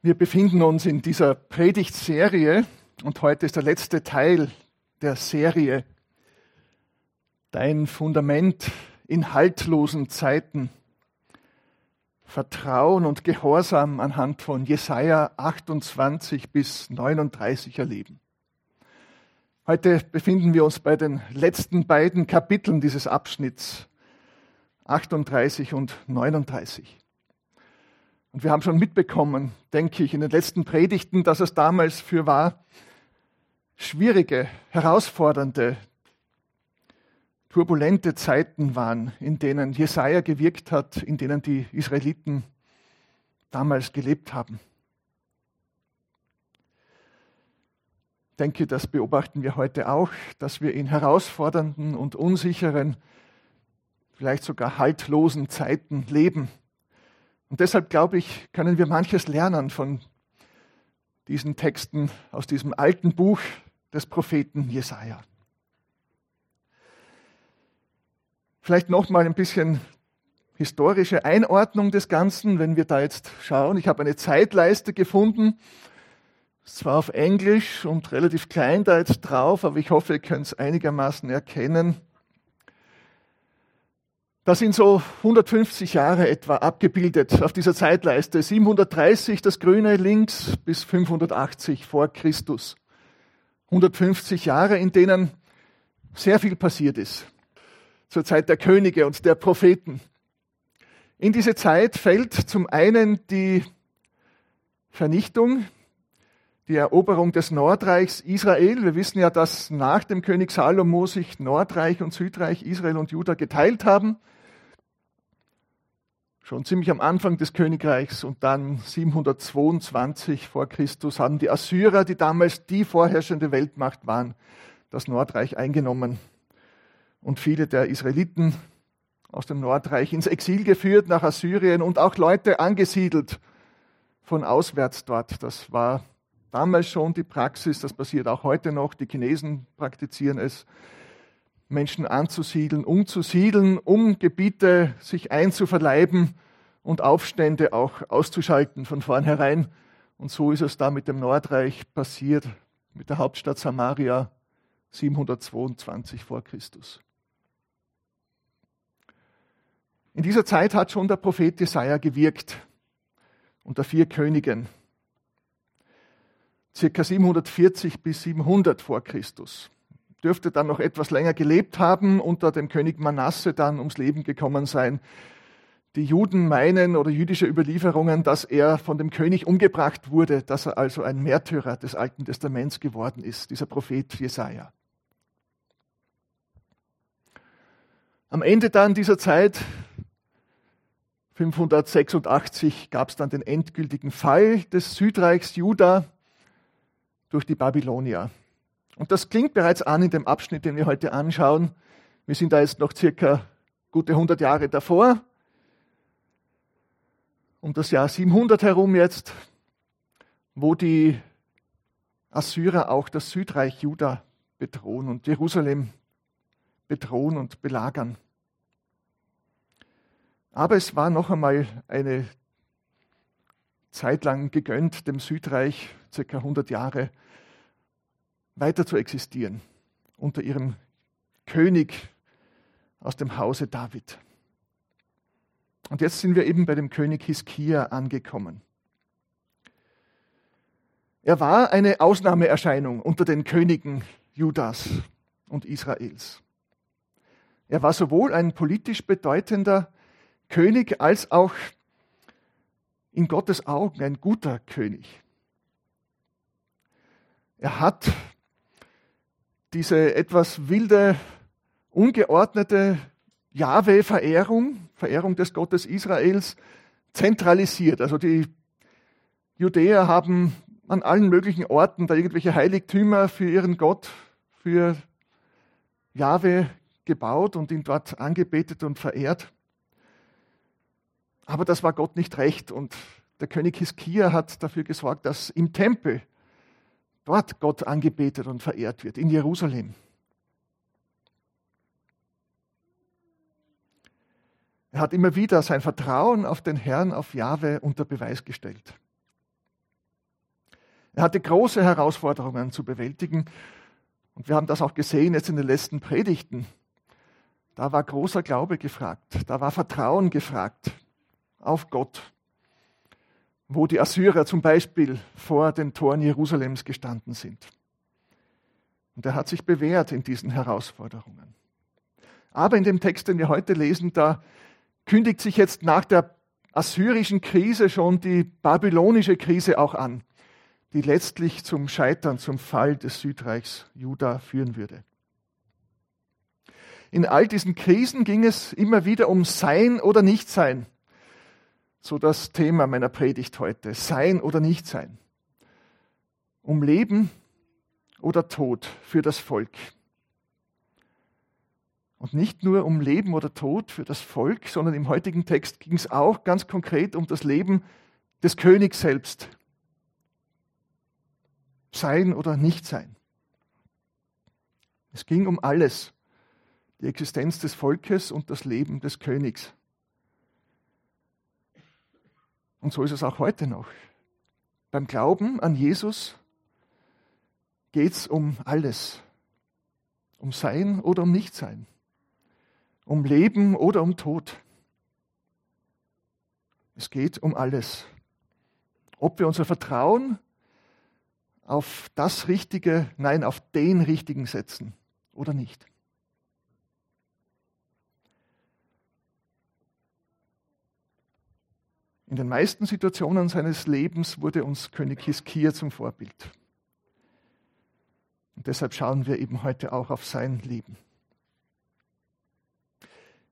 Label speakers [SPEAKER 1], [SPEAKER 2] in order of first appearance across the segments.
[SPEAKER 1] Wir befinden uns in dieser Predigtserie und heute ist der letzte Teil der Serie. Dein Fundament in haltlosen Zeiten. Vertrauen und Gehorsam anhand von Jesaja 28 bis 39 erleben. Heute befinden wir uns bei den letzten beiden Kapiteln dieses Abschnitts, 38 und 39. Und wir haben schon mitbekommen, denke ich, in den letzten Predigten, dass es damals für war, schwierige, herausfordernde, turbulente Zeiten waren, in denen Jesaja gewirkt hat, in denen die Israeliten damals gelebt haben. Ich denke, das beobachten wir heute auch, dass wir in herausfordernden und unsicheren, vielleicht sogar haltlosen Zeiten leben und deshalb glaube ich, können wir manches lernen von diesen Texten aus diesem alten Buch des Propheten Jesaja. Vielleicht noch mal ein bisschen historische Einordnung des Ganzen, wenn wir da jetzt schauen. Ich habe eine Zeitleiste gefunden, zwar auf Englisch und relativ klein da jetzt drauf, aber ich hoffe, ihr könnt es einigermaßen erkennen. Da sind so 150 Jahre etwa abgebildet auf dieser Zeitleiste. 730 das Grüne links bis 580 vor Christus. 150 Jahre, in denen sehr viel passiert ist. Zur Zeit der Könige und der Propheten. In diese Zeit fällt zum einen die Vernichtung, die Eroberung des Nordreichs Israel. Wir wissen ja, dass nach dem König Salomo sich Nordreich und Südreich Israel und Juda geteilt haben schon ziemlich am Anfang des Königreichs und dann 722 vor Christus haben die Assyrer, die damals die vorherrschende Weltmacht waren, das Nordreich eingenommen und viele der Israeliten aus dem Nordreich ins Exil geführt nach Assyrien und auch Leute angesiedelt von auswärts dort. Das war damals schon die Praxis, das passiert auch heute noch. Die Chinesen praktizieren es. Menschen anzusiedeln, umzusiedeln, um Gebiete sich einzuverleiben und Aufstände auch auszuschalten von vornherein. Und so ist es da mit dem Nordreich passiert, mit der Hauptstadt Samaria 722 vor Christus. In dieser Zeit hat schon der Prophet Jesaja gewirkt unter vier Königen, circa 740 bis 700 vor Christus dürfte dann noch etwas länger gelebt haben, unter dem König Manasse dann ums Leben gekommen sein. Die Juden meinen oder jüdische Überlieferungen, dass er von dem König umgebracht wurde, dass er also ein Märtyrer des Alten Testaments geworden ist, dieser Prophet Jesaja. Am Ende dann dieser Zeit, 586, gab es dann den endgültigen Fall des Südreichs Juda durch die Babylonier. Und das klingt bereits an in dem Abschnitt, den wir heute anschauen. Wir sind da jetzt noch circa gute 100 Jahre davor. Um das Jahr 700 herum jetzt, wo die Assyrer auch das Südreich Juda bedrohen und Jerusalem bedrohen und belagern. Aber es war noch einmal eine Zeit lang gegönnt, dem Südreich, circa 100 Jahre, weiter zu existieren unter ihrem König aus dem Hause David. Und jetzt sind wir eben bei dem König Hiskia angekommen. Er war eine Ausnahmeerscheinung unter den Königen Judas und Israels. Er war sowohl ein politisch bedeutender König als auch in Gottes Augen ein guter König. Er hat diese etwas wilde, ungeordnete Jahwe-Verehrung, Verehrung des Gottes Israels, zentralisiert. Also die Judäer haben an allen möglichen Orten da irgendwelche Heiligtümer für ihren Gott, für Jahwe gebaut und ihn dort angebetet und verehrt. Aber das war Gott nicht recht und der König Hiskia hat dafür gesorgt, dass im Tempel dort Gott angebetet und verehrt wird, in Jerusalem. Er hat immer wieder sein Vertrauen auf den Herrn, auf Jahwe unter Beweis gestellt. Er hatte große Herausforderungen zu bewältigen. Und wir haben das auch gesehen jetzt in den letzten Predigten. Da war großer Glaube gefragt. Da war Vertrauen gefragt auf Gott. Wo die Assyrer zum Beispiel vor den Toren Jerusalems gestanden sind. Und er hat sich bewährt in diesen Herausforderungen. Aber in dem Text, den wir heute lesen, da kündigt sich jetzt nach der assyrischen Krise schon die babylonische Krise auch an, die letztlich zum Scheitern, zum Fall des Südreichs Juda führen würde. In all diesen Krisen ging es immer wieder um Sein oder Nichtsein. So das Thema meiner Predigt heute. Sein oder Nichtsein. Um Leben oder Tod für das Volk. Und nicht nur um Leben oder Tod für das Volk, sondern im heutigen Text ging es auch ganz konkret um das Leben des Königs selbst. Sein oder nicht sein. Es ging um alles. Die Existenz des Volkes und das Leben des Königs. Und so ist es auch heute noch. Beim Glauben an Jesus geht es um alles. Um Sein oder um Nichtsein um Leben oder um Tod. Es geht um alles. Ob wir unser Vertrauen auf das Richtige, nein, auf den Richtigen setzen oder nicht. In den meisten Situationen seines Lebens wurde uns König Hiskia zum Vorbild. Und deshalb schauen wir eben heute auch auf sein Leben.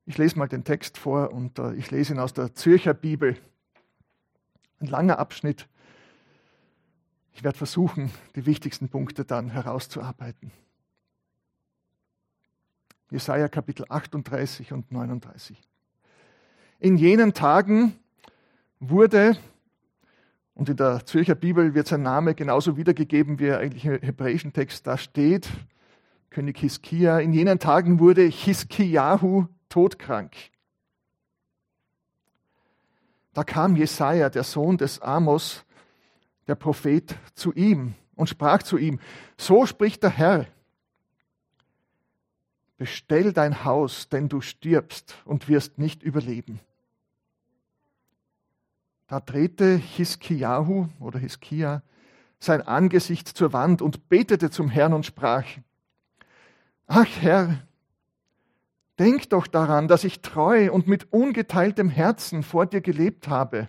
[SPEAKER 1] Ich lese mal den Text vor und äh, ich lese ihn aus der Zürcher Bibel. Ein langer Abschnitt. Ich werde versuchen, die wichtigsten Punkte dann herauszuarbeiten. Jesaja Kapitel 38 und 39. In jenen Tagen wurde, und in der Zürcher Bibel wird sein Name genauso wiedergegeben, wie er eigentlich im hebräischen Text da steht, König Hiskia. In jenen Tagen wurde Hiskiahu todkrank. Da kam Jesaja, der Sohn des Amos, der Prophet, zu ihm und sprach zu ihm: So spricht der Herr: Bestell dein Haus, denn du stirbst und wirst nicht überleben. Da drehte Hiskiahu oder Hiskia sein Angesicht zur Wand und betete zum Herrn und sprach: Ach Herr, Denk doch daran, dass ich treu und mit ungeteiltem Herzen vor dir gelebt habe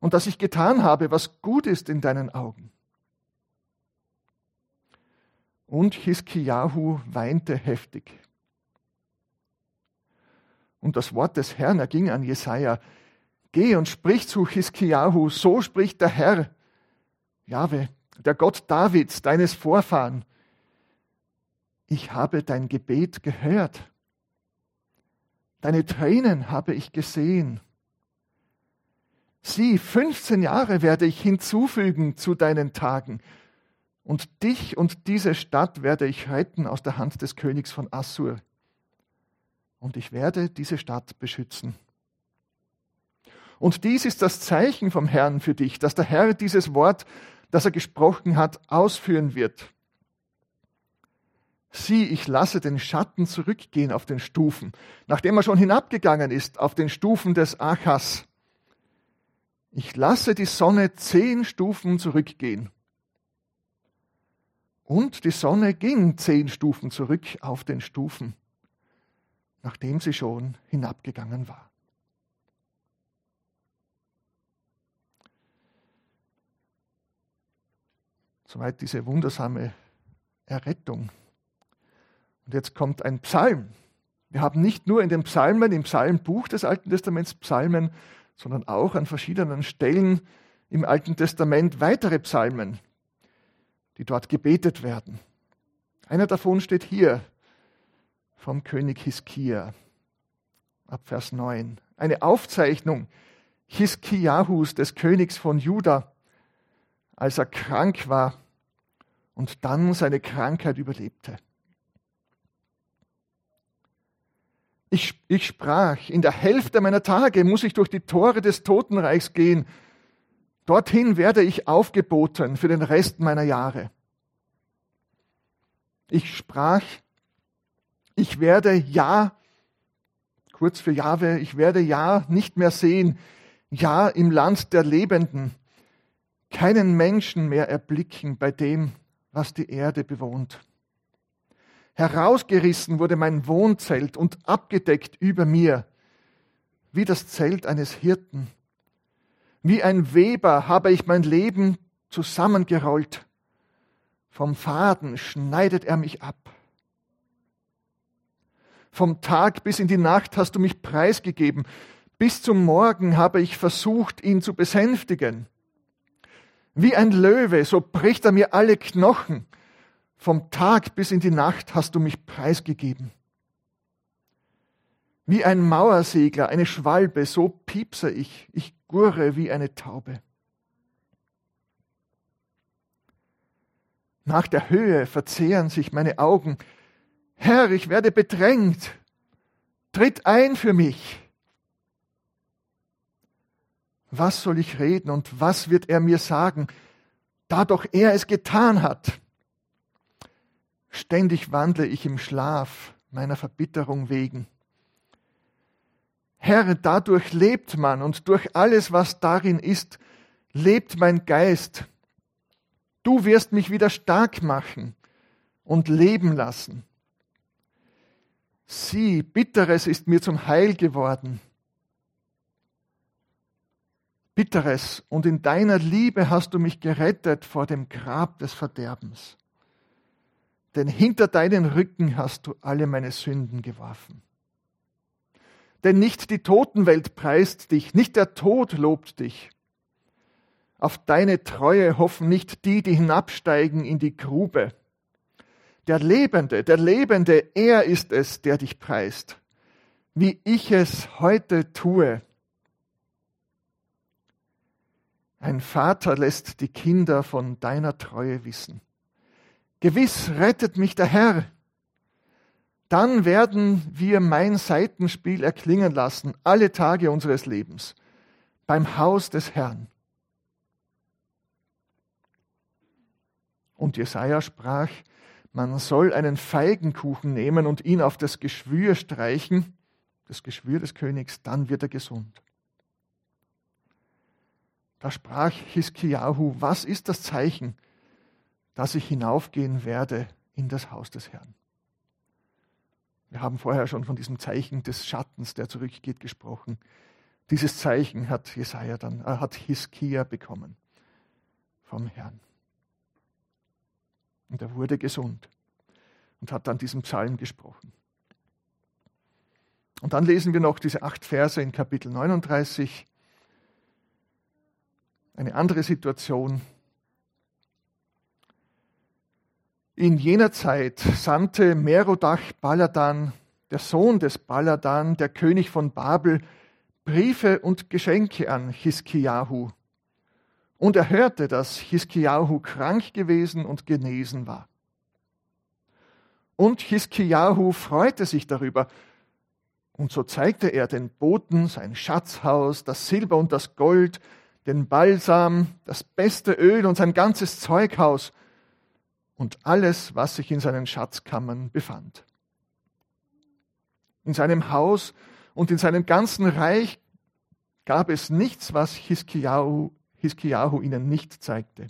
[SPEAKER 1] und dass ich getan habe, was gut ist in deinen Augen. Und Hiskiahu weinte heftig. Und das Wort des Herrn erging an Jesaja: Geh und sprich zu Hiskiahu, so spricht der Herr, Jahwe, der Gott Davids, deines Vorfahren ich habe dein Gebet gehört. Deine Tränen habe ich gesehen. Sieh, 15 Jahre werde ich hinzufügen zu deinen Tagen, und dich und diese Stadt werde ich retten aus der Hand des Königs von Assur. Und ich werde diese Stadt beschützen. Und dies ist das Zeichen vom Herrn für dich, dass der Herr dieses Wort, das er gesprochen hat, ausführen wird. Sieh, ich lasse den Schatten zurückgehen auf den Stufen, nachdem er schon hinabgegangen ist auf den Stufen des Achas. Ich lasse die Sonne zehn Stufen zurückgehen. Und die Sonne ging zehn Stufen zurück auf den Stufen, nachdem sie schon hinabgegangen war. Soweit diese wundersame Errettung und jetzt kommt ein Psalm. Wir haben nicht nur in den Psalmen, im Psalmbuch des Alten Testaments Psalmen, sondern auch an verschiedenen Stellen im Alten Testament weitere Psalmen, die dort gebetet werden. Einer davon steht hier vom König Hiskia ab Vers 9. Eine Aufzeichnung Hiskiahus, des Königs von Juda, als er krank war und dann seine Krankheit überlebte. Ich, ich sprach, in der Hälfte meiner Tage muss ich durch die Tore des Totenreichs gehen. Dorthin werde ich aufgeboten für den Rest meiner Jahre. Ich sprach, ich werde ja, kurz für Jahwe, ich werde ja nicht mehr sehen, ja im Land der Lebenden, keinen Menschen mehr erblicken bei dem, was die Erde bewohnt. Herausgerissen wurde mein Wohnzelt und abgedeckt über mir, wie das Zelt eines Hirten. Wie ein Weber habe ich mein Leben zusammengerollt. Vom Faden schneidet er mich ab. Vom Tag bis in die Nacht hast du mich preisgegeben. Bis zum Morgen habe ich versucht, ihn zu besänftigen. Wie ein Löwe, so bricht er mir alle Knochen. Vom Tag bis in die Nacht hast du mich preisgegeben. Wie ein Mauersegler, eine Schwalbe, so piepse ich, ich gurre wie eine Taube. Nach der Höhe verzehren sich meine Augen. Herr, ich werde bedrängt. Tritt ein für mich. Was soll ich reden und was wird er mir sagen, da doch er es getan hat? Ständig wandle ich im Schlaf meiner Verbitterung wegen. Herr, dadurch lebt man und durch alles, was darin ist, lebt mein Geist. Du wirst mich wieder stark machen und leben lassen. Sieh, Bitteres ist mir zum Heil geworden. Bitteres, und in deiner Liebe hast du mich gerettet vor dem Grab des Verderbens denn hinter deinen Rücken hast du alle meine Sünden geworfen. Denn nicht die Totenwelt preist dich, nicht der Tod lobt dich. Auf deine Treue hoffen nicht die, die hinabsteigen in die Grube. Der Lebende, der Lebende, er ist es, der dich preist, wie ich es heute tue. Ein Vater lässt die Kinder von deiner Treue wissen. Gewiss rettet mich der Herr. Dann werden wir mein Seitenspiel erklingen lassen, alle Tage unseres Lebens, beim Haus des Herrn. Und Jesaja sprach, man soll einen Feigenkuchen nehmen und ihn auf das Geschwür streichen, das Geschwür des Königs, dann wird er gesund. Da sprach Hiskiahu, was ist das Zeichen, dass ich hinaufgehen werde in das Haus des Herrn. Wir haben vorher schon von diesem Zeichen des Schattens, der zurückgeht, gesprochen. Dieses Zeichen hat Jesaja dann, äh, hat Hiskia bekommen vom Herrn. Und er wurde gesund und hat dann diesen Psalm gesprochen. Und dann lesen wir noch diese acht Verse in Kapitel 39. Eine andere Situation, In jener Zeit sandte Merodach Baladan, der Sohn des Baladan, der König von Babel, Briefe und Geschenke an Hiskiahu. Und er hörte, dass Hiskiahu krank gewesen und genesen war. Und Hiskiahu freute sich darüber. Und so zeigte er den Boten sein Schatzhaus, das Silber und das Gold, den Balsam, das beste Öl und sein ganzes Zeughaus und alles, was sich in seinen Schatzkammern befand. In seinem Haus und in seinem ganzen Reich gab es nichts, was Hiskiahu, Hiskiahu ihnen nicht zeigte.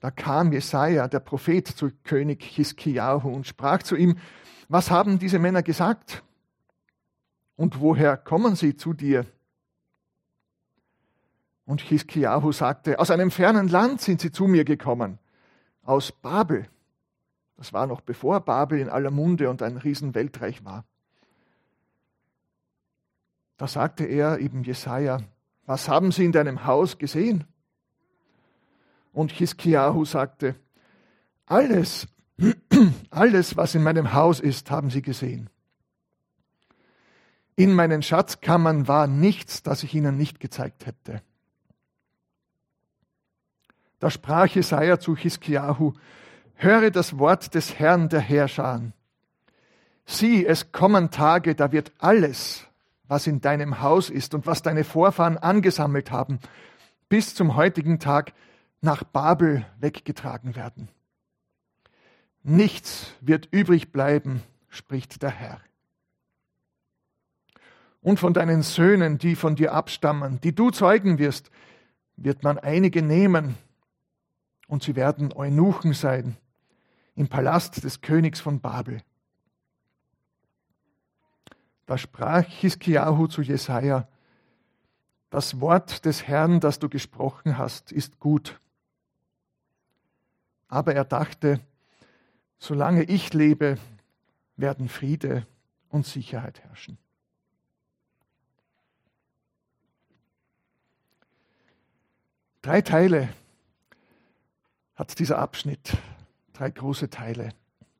[SPEAKER 1] Da kam Jesaja, der Prophet, zu König Hiskiahu und sprach zu ihm: Was haben diese Männer gesagt? Und woher kommen sie zu dir? Und Hiskiahu sagte, aus einem fernen Land sind sie zu mir gekommen, aus Babel. Das war noch bevor Babel in aller Munde und ein Riesenweltreich war. Da sagte er eben Jesaja, was haben sie in deinem Haus gesehen? Und Hiskiahu sagte, alles, alles, was in meinem Haus ist, haben sie gesehen. In meinen Schatzkammern war nichts, das ich ihnen nicht gezeigt hätte. Da sprach Jesaja zu Hiskiahu, höre das Wort des Herrn der Herrscher Sieh, es kommen Tage, da wird alles, was in deinem Haus ist und was deine Vorfahren angesammelt haben, bis zum heutigen Tag nach Babel weggetragen werden. Nichts wird übrig bleiben, spricht der Herr. Und von deinen Söhnen, die von dir abstammen, die du zeugen wirst, wird man einige nehmen, und sie werden Eunuchen sein im Palast des Königs von Babel. Da sprach Hiskiahu zu Jesaja: Das Wort des Herrn, das du gesprochen hast, ist gut. Aber er dachte, solange ich lebe, werden Friede und Sicherheit herrschen. Drei Teile hat dieser Abschnitt, drei große Teile.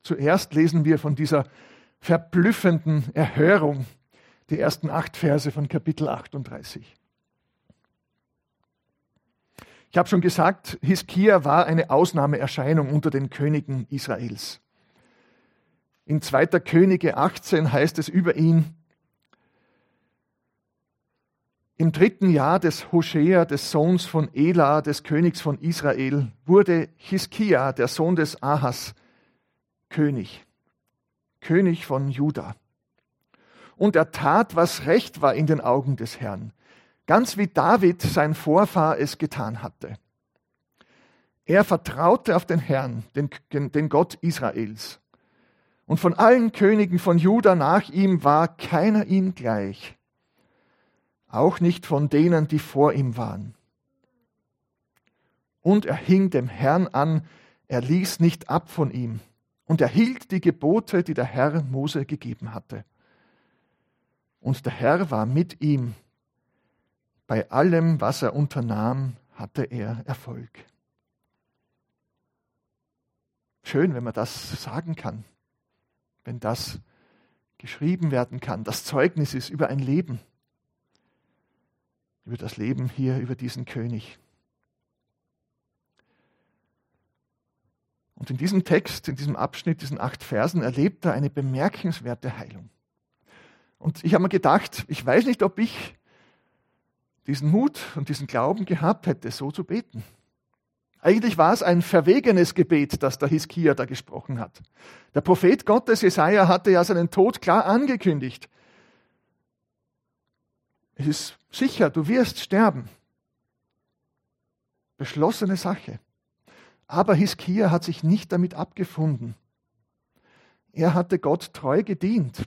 [SPEAKER 1] Zuerst lesen wir von dieser verblüffenden Erhörung, die ersten acht Verse von Kapitel 38. Ich habe schon gesagt, Hiskia war eine Ausnahmeerscheinung unter den Königen Israels. In 2. Könige 18 heißt es über ihn, im dritten Jahr des Hoshea, des Sohns von Ela, des Königs von Israel, wurde Hiskia, der Sohn des Ahas, König, König von Juda. Und er tat, was recht war in den Augen des Herrn, ganz wie David, sein Vorfahr, es getan hatte. Er vertraute auf den Herrn, den, den Gott Israels. Und von allen Königen von Juda nach ihm war keiner ihm gleich, auch nicht von denen, die vor ihm waren. Und er hing dem Herrn an, er ließ nicht ab von ihm, und er hielt die Gebote, die der Herr Mose gegeben hatte. Und der Herr war mit ihm bei allem, was er unternahm, hatte er Erfolg. Schön, wenn man das sagen kann, wenn das geschrieben werden kann, das Zeugnis ist über ein Leben, über das Leben hier, über diesen König. Und in diesem Text, in diesem Abschnitt, diesen acht Versen, erlebt er eine bemerkenswerte Heilung. Und ich habe mir gedacht, ich weiß nicht, ob ich diesen Mut und diesen Glauben gehabt hätte, so zu beten. Eigentlich war es ein verwegenes Gebet, das der Hiskia da gesprochen hat. Der Prophet Gottes Jesaja hatte ja seinen Tod klar angekündigt. Es ist sicher, du wirst sterben. Beschlossene Sache. Aber Hiskia hat sich nicht damit abgefunden. Er hatte Gott treu gedient.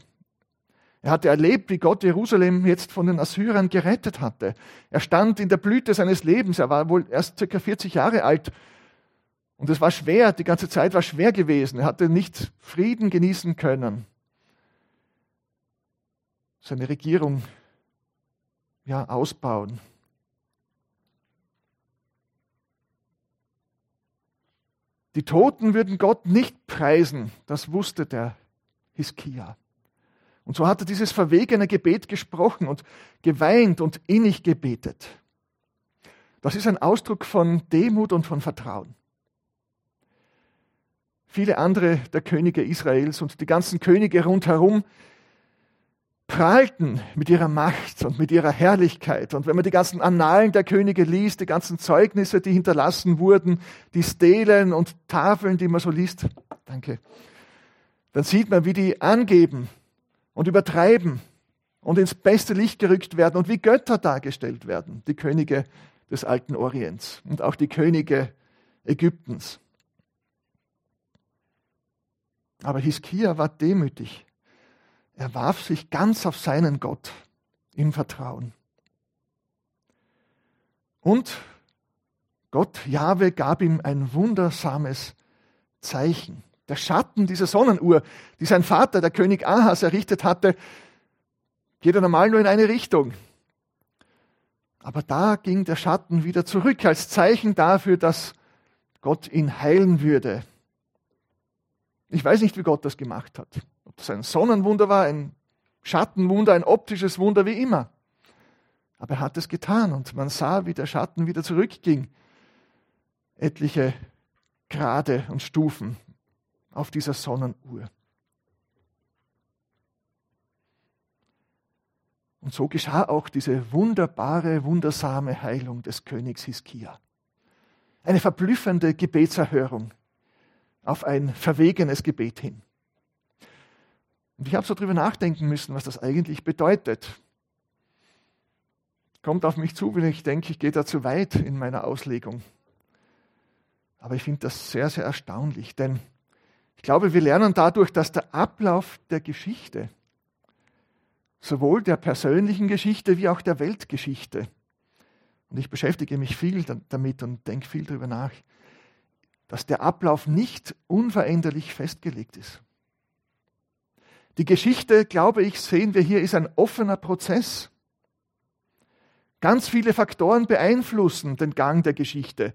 [SPEAKER 1] Er hatte erlebt, wie Gott Jerusalem jetzt von den Assyrern gerettet hatte. Er stand in der Blüte seines Lebens. Er war wohl erst circa 40 Jahre alt. Und es war schwer, die ganze Zeit war schwer gewesen. Er hatte nicht Frieden genießen können. Seine Regierung ja, ausbauen. Die Toten würden Gott nicht preisen, das wusste der Hiskia. Und so hat er dieses verwegene Gebet gesprochen und geweint und innig gebetet. Das ist ein Ausdruck von Demut und von Vertrauen. Viele andere der Könige Israels und die ganzen Könige rundherum prahlten mit ihrer Macht und mit ihrer Herrlichkeit. Und wenn man die ganzen Annalen der Könige liest, die ganzen Zeugnisse, die hinterlassen wurden, die Stelen und Tafeln, die man so liest, danke, dann sieht man, wie die angeben, und übertreiben und ins beste Licht gerückt werden und wie Götter dargestellt werden, die Könige des alten Orients und auch die Könige Ägyptens. Aber Hiskia war demütig. Er warf sich ganz auf seinen Gott im Vertrauen. Und Gott, Jahwe, gab ihm ein wundersames Zeichen. Der Schatten dieser Sonnenuhr, die sein Vater, der König Ahas, errichtet hatte, geht er normal nur in eine Richtung. Aber da ging der Schatten wieder zurück als Zeichen dafür, dass Gott ihn heilen würde. Ich weiß nicht, wie Gott das gemacht hat. Ob das ein Sonnenwunder war, ein Schattenwunder, ein optisches Wunder, wie immer. Aber er hat es getan und man sah, wie der Schatten wieder zurückging. Etliche Grade und Stufen auf dieser Sonnenuhr. Und so geschah auch diese wunderbare, wundersame Heilung des Königs Hiskia. Eine verblüffende Gebetserhörung auf ein verwegenes Gebet hin. Und ich habe so drüber nachdenken müssen, was das eigentlich bedeutet. Kommt auf mich zu, wenn ich denke, ich gehe da zu weit in meiner Auslegung. Aber ich finde das sehr, sehr erstaunlich, denn ich glaube, wir lernen dadurch, dass der Ablauf der Geschichte, sowohl der persönlichen Geschichte wie auch der Weltgeschichte, und ich beschäftige mich viel damit und denke viel darüber nach, dass der Ablauf nicht unveränderlich festgelegt ist. Die Geschichte, glaube ich, sehen wir hier, ist ein offener Prozess. Ganz viele Faktoren beeinflussen den Gang der Geschichte.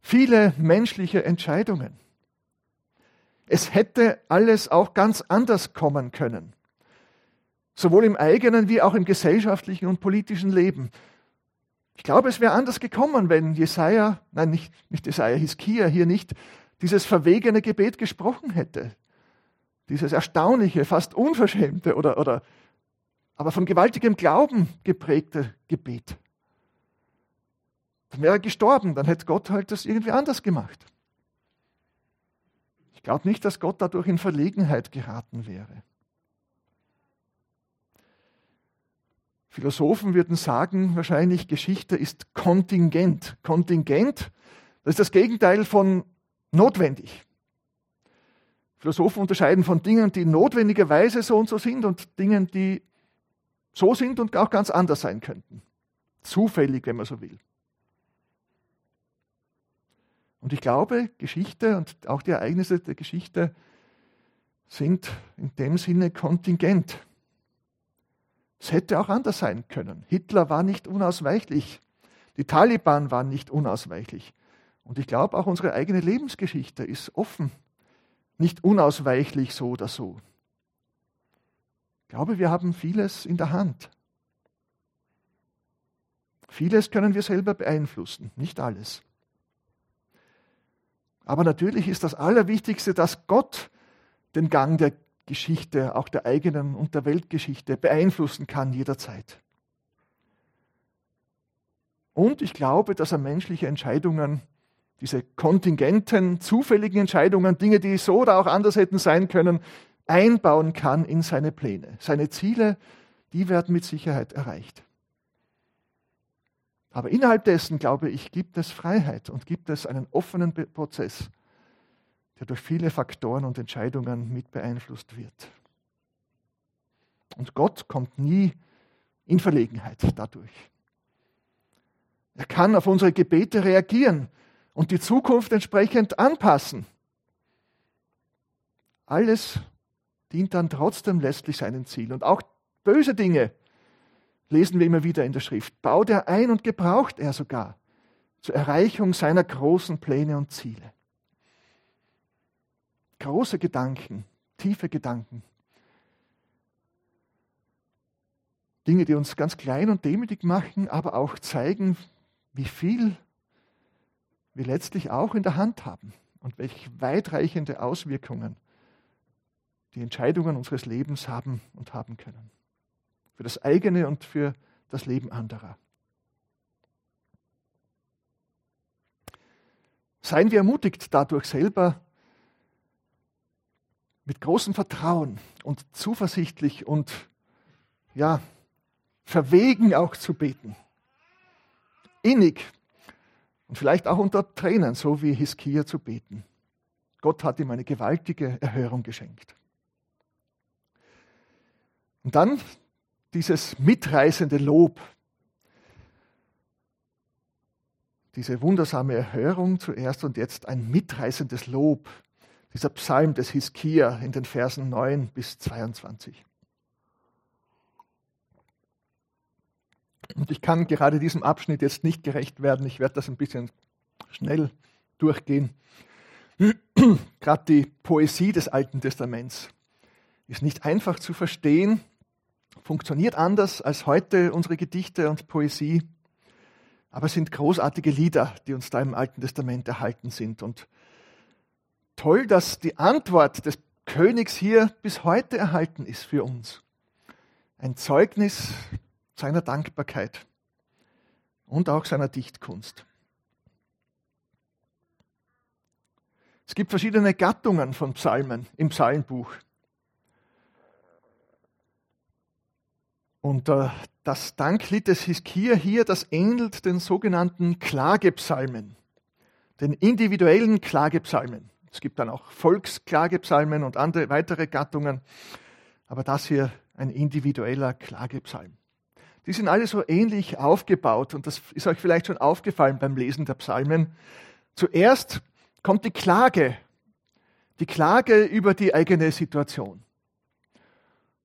[SPEAKER 1] Viele menschliche Entscheidungen. Es hätte alles auch ganz anders kommen können. Sowohl im eigenen wie auch im gesellschaftlichen und politischen Leben. Ich glaube, es wäre anders gekommen, wenn Jesaja, nein, nicht, nicht Jesaja, Hiskia hier nicht dieses verwegene Gebet gesprochen hätte. Dieses erstaunliche, fast unverschämte oder, oder aber von gewaltigem Glauben geprägte Gebet. Dann wäre er gestorben, dann hätte Gott halt das irgendwie anders gemacht. Ich glaube nicht, dass Gott dadurch in Verlegenheit geraten wäre. Philosophen würden sagen, wahrscheinlich Geschichte ist kontingent. Kontingent, das ist das Gegenteil von notwendig. Philosophen unterscheiden von Dingen, die notwendigerweise so und so sind und Dingen, die so sind und auch ganz anders sein könnten. Zufällig, wenn man so will. Und ich glaube, Geschichte und auch die Ereignisse der Geschichte sind in dem Sinne kontingent. Es hätte auch anders sein können. Hitler war nicht unausweichlich. Die Taliban waren nicht unausweichlich. Und ich glaube, auch unsere eigene Lebensgeschichte ist offen nicht unausweichlich so oder so. Ich glaube, wir haben vieles in der Hand. Vieles können wir selber beeinflussen, nicht alles. Aber natürlich ist das Allerwichtigste, dass Gott den Gang der Geschichte, auch der eigenen und der Weltgeschichte beeinflussen kann jederzeit. Und ich glaube, dass er menschliche Entscheidungen diese kontingenten, zufälligen Entscheidungen, Dinge, die so oder auch anders hätten sein können, einbauen kann in seine Pläne. Seine Ziele, die werden mit Sicherheit erreicht. Aber innerhalb dessen, glaube ich, gibt es Freiheit und gibt es einen offenen Prozess, der durch viele Faktoren und Entscheidungen mit beeinflusst wird. Und Gott kommt nie in Verlegenheit dadurch. Er kann auf unsere Gebete reagieren und die Zukunft entsprechend anpassen. Alles dient dann trotzdem letztlich seinem Ziel. Und auch böse Dinge lesen wir immer wieder in der Schrift. Baut er ein und gebraucht er sogar zur Erreichung seiner großen Pläne und Ziele. Große Gedanken, tiefe Gedanken. Dinge, die uns ganz klein und demütig machen, aber auch zeigen, wie viel wir letztlich auch in der Hand haben und welche weitreichende Auswirkungen die Entscheidungen unseres Lebens haben und haben können. Für das eigene und für das Leben anderer. Seien wir ermutigt dadurch selber mit großem Vertrauen und zuversichtlich und ja, verwegen auch zu beten. Innig und vielleicht auch unter Tränen, so wie Hiskia zu beten. Gott hat ihm eine gewaltige Erhörung geschenkt. Und dann dieses mitreißende Lob, diese wundersame Erhörung zuerst und jetzt ein mitreißendes Lob, dieser Psalm des Hiskia in den Versen 9 bis 22. Und ich kann gerade diesem Abschnitt jetzt nicht gerecht werden. Ich werde das ein bisschen schnell durchgehen. Gerade die Poesie des Alten Testaments ist nicht einfach zu verstehen, funktioniert anders als heute unsere Gedichte und Poesie, aber es sind großartige Lieder, die uns da im Alten Testament erhalten sind. Und toll, dass die Antwort des Königs hier bis heute erhalten ist für uns. Ein Zeugnis seiner Dankbarkeit und auch seiner Dichtkunst. Es gibt verschiedene Gattungen von Psalmen im Psalmbuch. Und äh, das Danklied des Hiskia hier, das ähnelt den sogenannten Klagepsalmen, den individuellen Klagepsalmen. Es gibt dann auch Volksklagepsalmen und andere weitere Gattungen, aber das hier ein individueller Klagepsalm. Die sind alle so ähnlich aufgebaut und das ist euch vielleicht schon aufgefallen beim Lesen der Psalmen. Zuerst kommt die Klage, die Klage über die eigene Situation.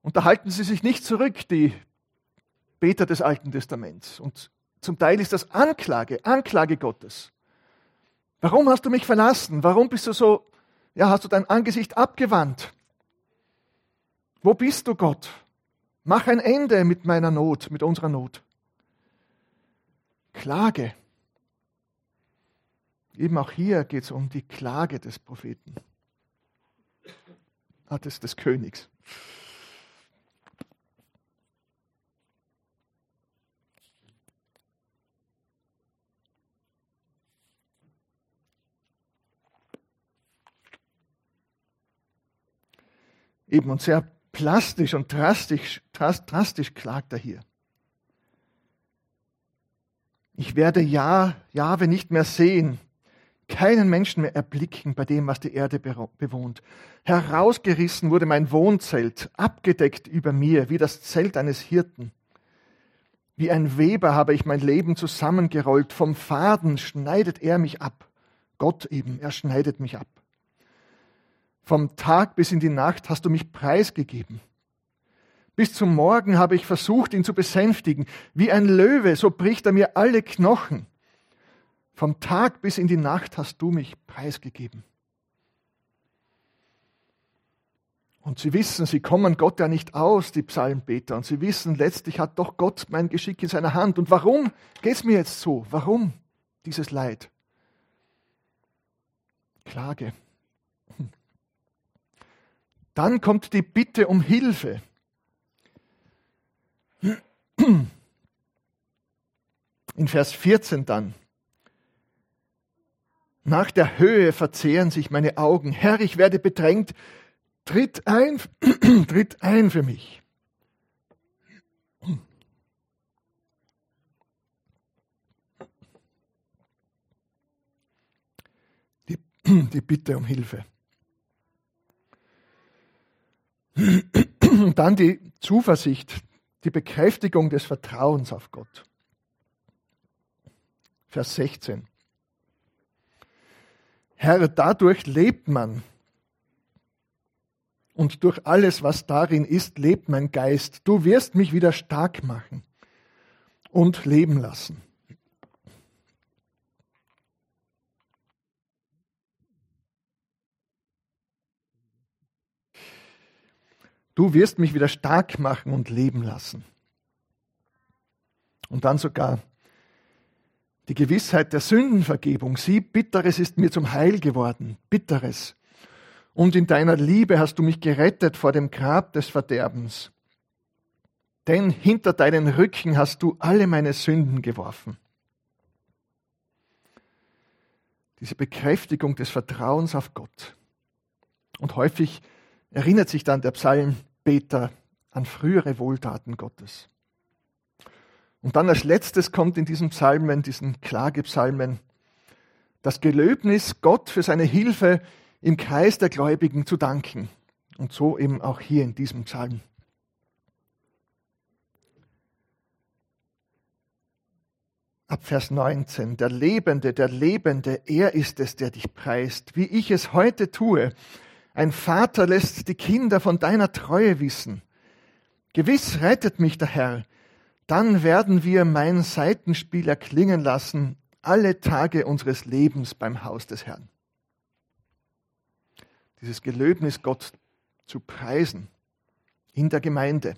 [SPEAKER 1] Und da halten sie sich nicht zurück, die Beter des Alten Testaments. Und zum Teil ist das Anklage, Anklage Gottes. Warum hast du mich verlassen? Warum bist du so, ja, hast du dein Angesicht abgewandt? Wo bist du, Gott? Mach ein Ende mit meiner Not, mit unserer Not. Klage. Eben auch hier geht es um die Klage des Propheten, ah, des, des Königs. Eben und sehr plastisch und drastisch, drastisch klagt er hier. Ich werde ja, Jahwe nicht mehr sehen, keinen Menschen mehr erblicken bei dem, was die Erde bewohnt. Herausgerissen wurde mein Wohnzelt, abgedeckt über mir, wie das Zelt eines Hirten. Wie ein Weber habe ich mein Leben zusammengerollt, vom Faden schneidet er mich ab. Gott eben, er schneidet mich ab. Vom Tag bis in die Nacht hast du mich preisgegeben. Bis zum Morgen habe ich versucht, ihn zu besänftigen. Wie ein Löwe, so bricht er mir alle Knochen. Vom Tag bis in die Nacht hast du mich preisgegeben. Und sie wissen, sie kommen Gott ja nicht aus, die Psalmbeter. Und sie wissen, letztlich hat doch Gott mein Geschick in seiner Hand. Und warum geht es mir jetzt so? Warum dieses Leid? Klage. Dann kommt die Bitte um Hilfe. In Vers 14 dann. Nach der Höhe verzehren sich meine Augen. Herr, ich werde bedrängt. Tritt ein, tritt ein für mich. Die, die Bitte um Hilfe. Und dann die Zuversicht, die Bekräftigung des Vertrauens auf Gott. Vers 16. Herr, dadurch lebt man. Und durch alles, was darin ist, lebt mein Geist. Du wirst mich wieder stark machen und leben lassen. Du wirst mich wieder stark machen und leben lassen. Und dann sogar die Gewissheit der Sündenvergebung. Sieh, bitteres ist mir zum Heil geworden, bitteres. Und in deiner Liebe hast du mich gerettet vor dem Grab des Verderbens. Denn hinter deinen Rücken hast du alle meine Sünden geworfen. Diese Bekräftigung des Vertrauens auf Gott. Und häufig erinnert sich dann der Psalm Beter an frühere Wohltaten Gottes. Und dann als letztes kommt in diesen Psalmen, diesen Klagepsalmen, das Gelöbnis, Gott für seine Hilfe im Kreis der Gläubigen zu danken. Und so eben auch hier in diesem Psalm. Ab Vers 19. Der Lebende, der Lebende, er ist es, der dich preist, wie ich es heute tue. Ein Vater lässt die Kinder von deiner Treue wissen. Gewiss rettet mich der Herr. Dann werden wir mein Seitenspiel erklingen lassen, alle Tage unseres Lebens beim Haus des Herrn. Dieses Gelöbnis, Gott zu preisen in der Gemeinde.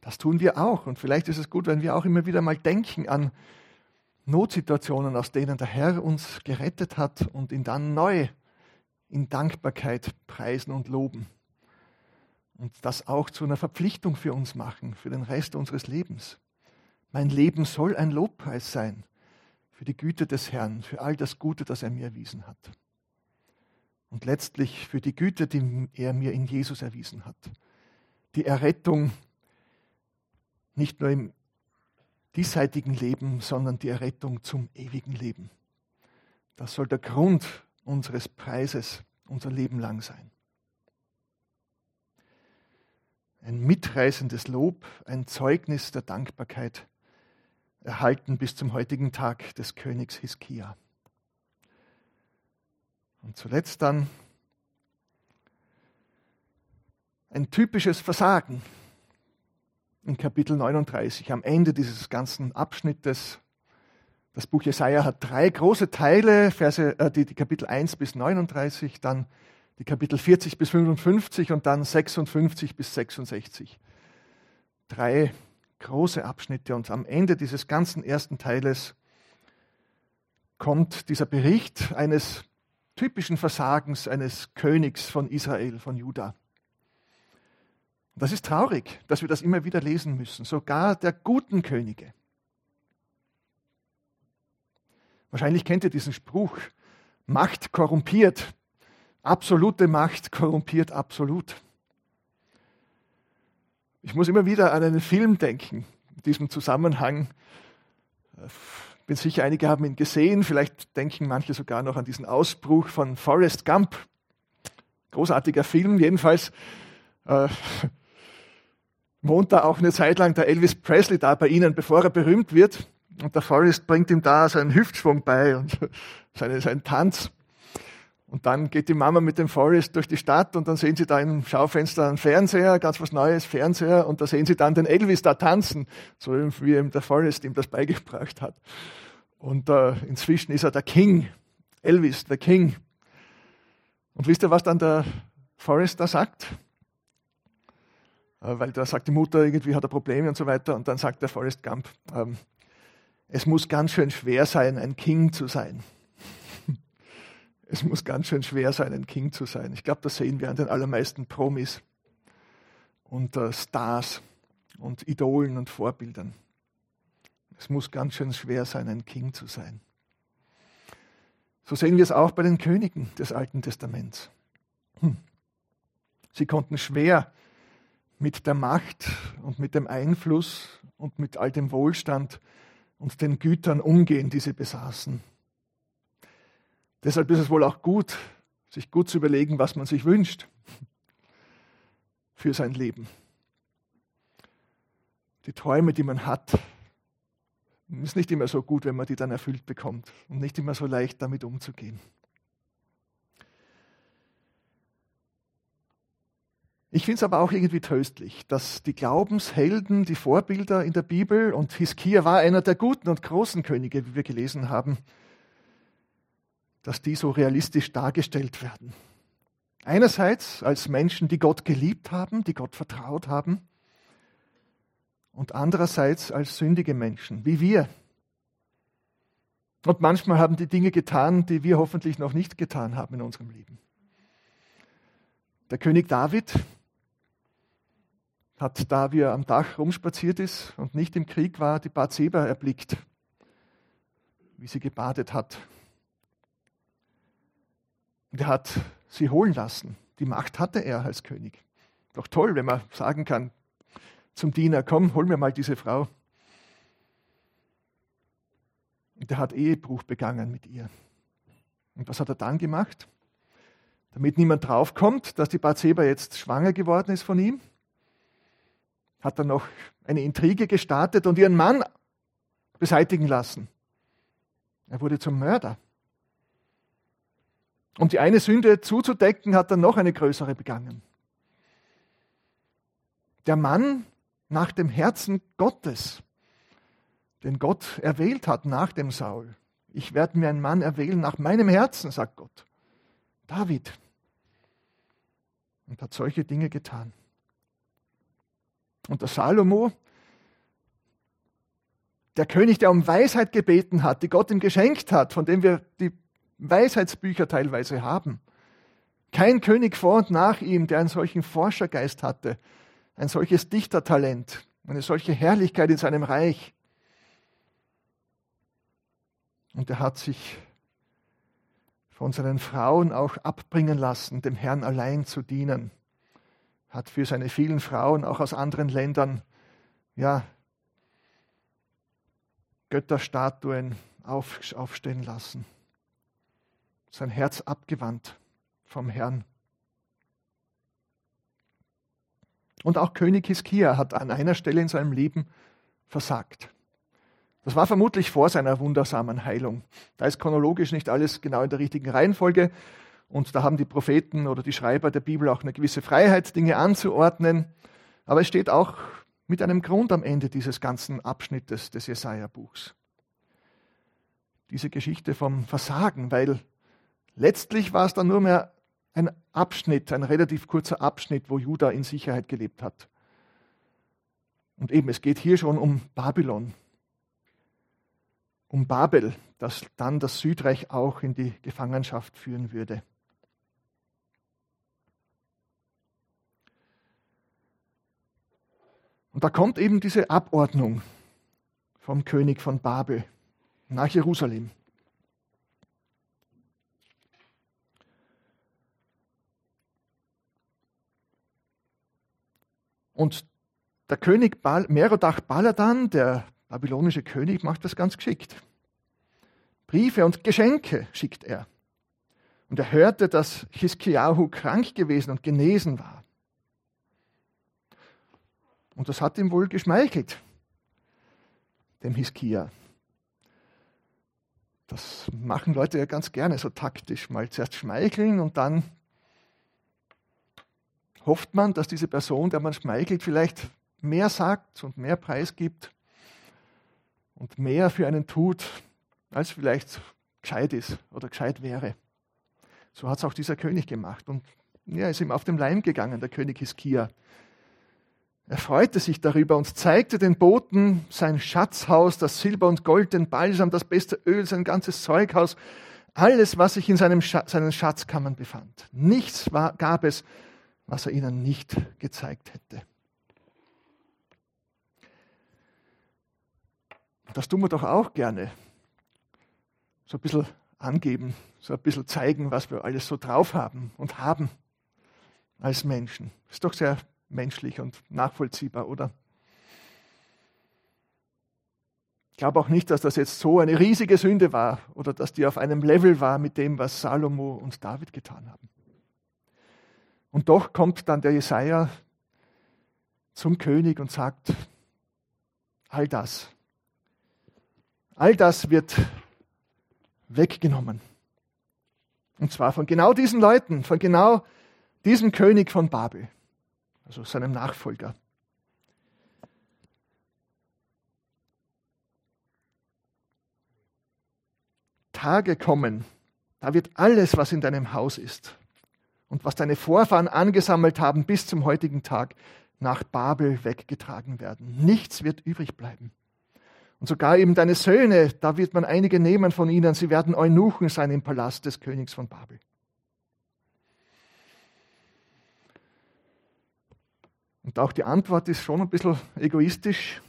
[SPEAKER 1] Das tun wir auch. Und vielleicht ist es gut, wenn wir auch immer wieder mal denken an Notsituationen, aus denen der Herr uns gerettet hat und ihn dann neu in Dankbarkeit preisen und loben. und das auch zu einer Verpflichtung für uns machen, für den Rest unseres Lebens. Mein Leben soll ein Lobpreis sein für die Güte des Herrn, für all das Gute, das er mir erwiesen hat. Und letztlich für die Güte, die er mir in Jesus erwiesen hat. Die Errettung nicht nur im diesseitigen Leben, sondern die Errettung zum ewigen Leben. Das soll der Grund unseres Preises unser Leben lang sein. Ein mitreißendes Lob, ein Zeugnis der Dankbarkeit erhalten bis zum heutigen Tag des Königs Hiskia. Und zuletzt dann ein typisches Versagen in Kapitel 39, am Ende dieses ganzen Abschnittes. Das Buch Jesaja hat drei große Teile, Verse, äh, die, die Kapitel 1 bis 39, dann die Kapitel 40 bis 55 und dann 56 bis 66. Drei große Abschnitte und am Ende dieses ganzen ersten Teiles kommt dieser Bericht eines typischen Versagens eines Königs von Israel, von Juda. Das ist traurig, dass wir das immer wieder lesen müssen, sogar der guten Könige. Wahrscheinlich kennt ihr diesen Spruch, Macht korrumpiert, absolute Macht korrumpiert absolut. Ich muss immer wieder an einen Film denken, in diesem Zusammenhang. Ich bin sicher, einige haben ihn gesehen, vielleicht denken manche sogar noch an diesen Ausbruch von Forrest Gump. Großartiger Film, jedenfalls äh, wohnt da auch eine Zeit lang der Elvis Presley da bei ihnen, bevor er berühmt wird. Und der Forrest bringt ihm da seinen Hüftschwung bei und seine, seinen Tanz. Und dann geht die Mama mit dem Forrest durch die Stadt und dann sehen sie da im Schaufenster einen Fernseher, ganz was Neues, Fernseher, und da sehen sie dann den Elvis da tanzen, so wie ihm der Forrest ihm das beigebracht hat. Und äh, inzwischen ist er der King, Elvis, der King. Und wisst ihr, was dann der Forrest da sagt? Äh, weil da sagt die Mutter, irgendwie hat er Probleme und so weiter, und dann sagt der Forrest Gump, ähm, es muss ganz schön schwer sein, ein King zu sein. Es muss ganz schön schwer sein, ein King zu sein. Ich glaube, das sehen wir an den allermeisten Promis und äh, Stars und Idolen und Vorbildern. Es muss ganz schön schwer sein, ein King zu sein. So sehen wir es auch bei den Königen des Alten Testaments. Hm. Sie konnten schwer mit der Macht und mit dem Einfluss und mit all dem Wohlstand und den Gütern umgehen, die sie besaßen. Deshalb ist es wohl auch gut, sich gut zu überlegen, was man sich wünscht für sein Leben. Die Träume, die man hat, ist nicht immer so gut, wenn man die dann erfüllt bekommt und nicht immer so leicht damit umzugehen. Ich finde es aber auch irgendwie tröstlich, dass die Glaubenshelden, die Vorbilder in der Bibel, und Hiskia war einer der guten und großen Könige, wie wir gelesen haben, dass die so realistisch dargestellt werden. Einerseits als Menschen, die Gott geliebt haben, die Gott vertraut haben, und andererseits als sündige Menschen, wie wir. Und manchmal haben die Dinge getan, die wir hoffentlich noch nicht getan haben in unserem Leben. Der König David hat, da wie er am Dach rumspaziert ist und nicht im Krieg war, die Bathseba erblickt, wie sie gebadet hat und er hat sie holen lassen. Die Macht hatte er als König. Doch toll, wenn man sagen kann zum Diener, komm, hol mir mal diese Frau. Und er hat Ehebruch begangen mit ihr. Und was hat er dann gemacht? Damit niemand draufkommt, dass die Bathseba jetzt schwanger geworden ist von ihm, hat er noch eine Intrige gestartet und ihren Mann beseitigen lassen. Er wurde zum Mörder. Um die eine Sünde zuzudecken, hat er noch eine größere begangen. Der Mann nach dem Herzen Gottes, den Gott erwählt hat nach dem Saul. Ich werde mir einen Mann erwählen nach meinem Herzen, sagt Gott. David. Und hat solche Dinge getan. Und der Salomo, der König, der um Weisheit gebeten hat, die Gott ihm geschenkt hat, von dem wir die Weisheitsbücher teilweise haben, Kein König vor und nach ihm, der einen solchen Forschergeist hatte, ein solches Dichtertalent, eine solche Herrlichkeit in seinem Reich. Und er hat sich von seinen Frauen auch abbringen lassen, dem Herrn allein zu dienen. Hat für seine vielen Frauen auch aus anderen Ländern ja, Götterstatuen auf, aufstehen lassen. Sein Herz abgewandt vom Herrn. Und auch König Hiskia hat an einer Stelle in seinem Leben versagt. Das war vermutlich vor seiner wundersamen Heilung. Da ist chronologisch nicht alles genau in der richtigen Reihenfolge. Und da haben die Propheten oder die Schreiber der Bibel auch eine gewisse Freiheit, Dinge anzuordnen. Aber es steht auch mit einem Grund am Ende dieses ganzen Abschnittes des Jesaja-Buchs. Diese Geschichte vom Versagen, weil letztlich war es dann nur mehr ein Abschnitt, ein relativ kurzer Abschnitt, wo Juda in Sicherheit gelebt hat. Und eben, es geht hier schon um Babylon, um Babel, das dann das Südreich auch in die Gefangenschaft führen würde. Und da kommt eben diese Abordnung vom König von Babel nach Jerusalem. Und der König Merodach Baladan, der babylonische König, macht das ganz geschickt. Briefe und Geschenke schickt er. Und er hörte, dass Hiskiahu krank gewesen und genesen war. Und das hat ihm wohl geschmeichelt, dem Hiskia. Das machen Leute ja ganz gerne so taktisch. Mal zuerst schmeicheln und dann hofft man, dass diese Person, der man schmeichelt, vielleicht mehr sagt und mehr Preis gibt und mehr für einen tut, als vielleicht gescheit ist oder gescheit wäre. So hat es auch dieser König gemacht. Und ja, ist ihm auf den Leim gegangen, der König Hiskia. Er freute sich darüber und zeigte den Boten sein Schatzhaus, das Silber und Gold, den Balsam, das beste Öl, sein ganzes Zeughaus, alles, was sich in seinem Schatz, seinen Schatzkammern befand. Nichts war, gab es, was er ihnen nicht gezeigt hätte. Das tun wir doch auch gerne. So ein bisschen angeben, so ein bisschen zeigen, was wir alles so drauf haben und haben als Menschen. Ist doch sehr menschlich und nachvollziehbar, oder? Ich glaube auch nicht, dass das jetzt so eine riesige Sünde war oder dass die auf einem Level war mit dem, was Salomo und David getan haben. Und doch kommt dann der Jesaja zum König und sagt: All das, all das wird weggenommen. Und zwar von genau diesen Leuten, von genau diesem König von Babel also seinem Nachfolger. Tage kommen, da wird alles, was in deinem Haus ist und was deine Vorfahren angesammelt haben bis zum heutigen Tag, nach Babel weggetragen werden. Nichts wird übrig bleiben. Und sogar eben deine Söhne, da wird man einige nehmen von ihnen, sie werden Eunuchen sein im Palast des Königs von Babel. Und auch die Antwort ist schon ein bisschen egoistisch.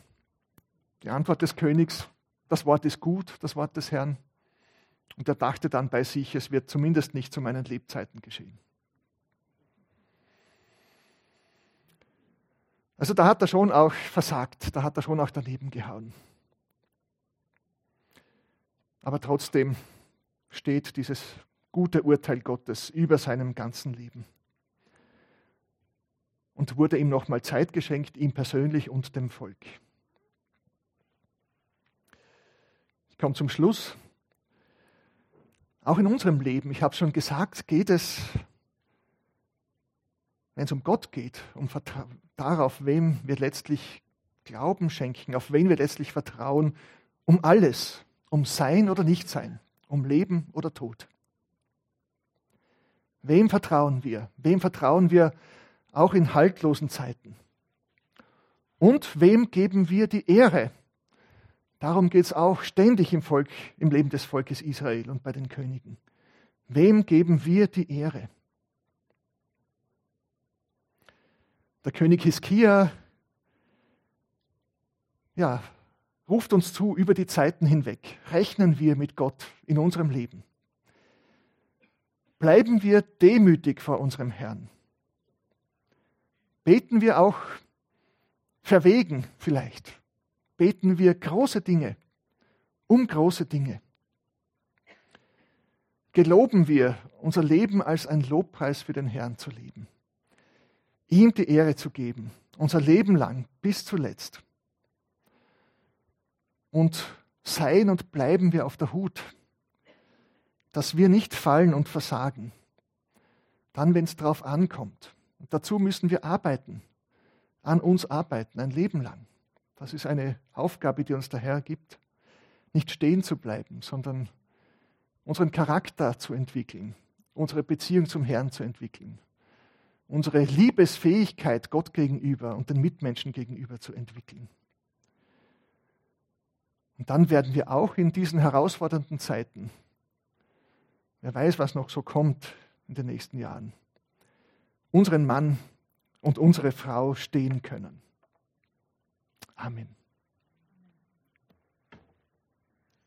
[SPEAKER 1] Die Antwort des Königs, das Wort ist gut, das Wort des Herrn. Und er dachte dann bei sich, es wird zumindest nicht zu meinen Lebzeiten geschehen. Also da hat er schon auch versagt, da hat er schon auch daneben gehauen. Aber trotzdem steht dieses gute Urteil Gottes über seinem ganzen Leben und wurde ihm nochmal Zeit geschenkt, ihm persönlich und dem Volk. Ich komme zum Schluss. Auch in unserem Leben, ich habe schon gesagt, geht es, wenn es um Gott geht, um darauf, wem wir letztlich Glauben schenken, auf wen wir letztlich vertrauen, um alles, um Sein oder Nichtsein, um Leben oder Tod. Wem vertrauen wir? Wem vertrauen wir auch in haltlosen Zeiten. Und wem geben wir die Ehre? Darum geht es auch ständig im Volk, im Leben des Volkes Israel und bei den Königen. Wem geben wir die Ehre? Der König Hiskia ja, ruft uns zu über die Zeiten hinweg. Rechnen wir mit Gott in unserem Leben. Bleiben wir demütig vor unserem Herrn. Beten wir auch verwegen vielleicht. Beten wir große Dinge, um große Dinge. Geloben wir, unser Leben als ein Lobpreis für den Herrn zu leben. Ihm die Ehre zu geben, unser Leben lang bis zuletzt. Und seien und bleiben wir auf der Hut dass wir nicht fallen und versagen. Dann, wenn es darauf ankommt. Und dazu müssen wir arbeiten, an uns arbeiten, ein Leben lang. Das ist eine Aufgabe, die uns der Herr gibt. Nicht stehen zu bleiben, sondern unseren Charakter zu entwickeln, unsere Beziehung zum Herrn zu entwickeln, unsere Liebesfähigkeit Gott gegenüber und den Mitmenschen gegenüber zu entwickeln. Und dann werden wir auch in diesen herausfordernden Zeiten Wer weiß, was noch so kommt in den nächsten Jahren. Unseren Mann und unsere Frau stehen können. Amen.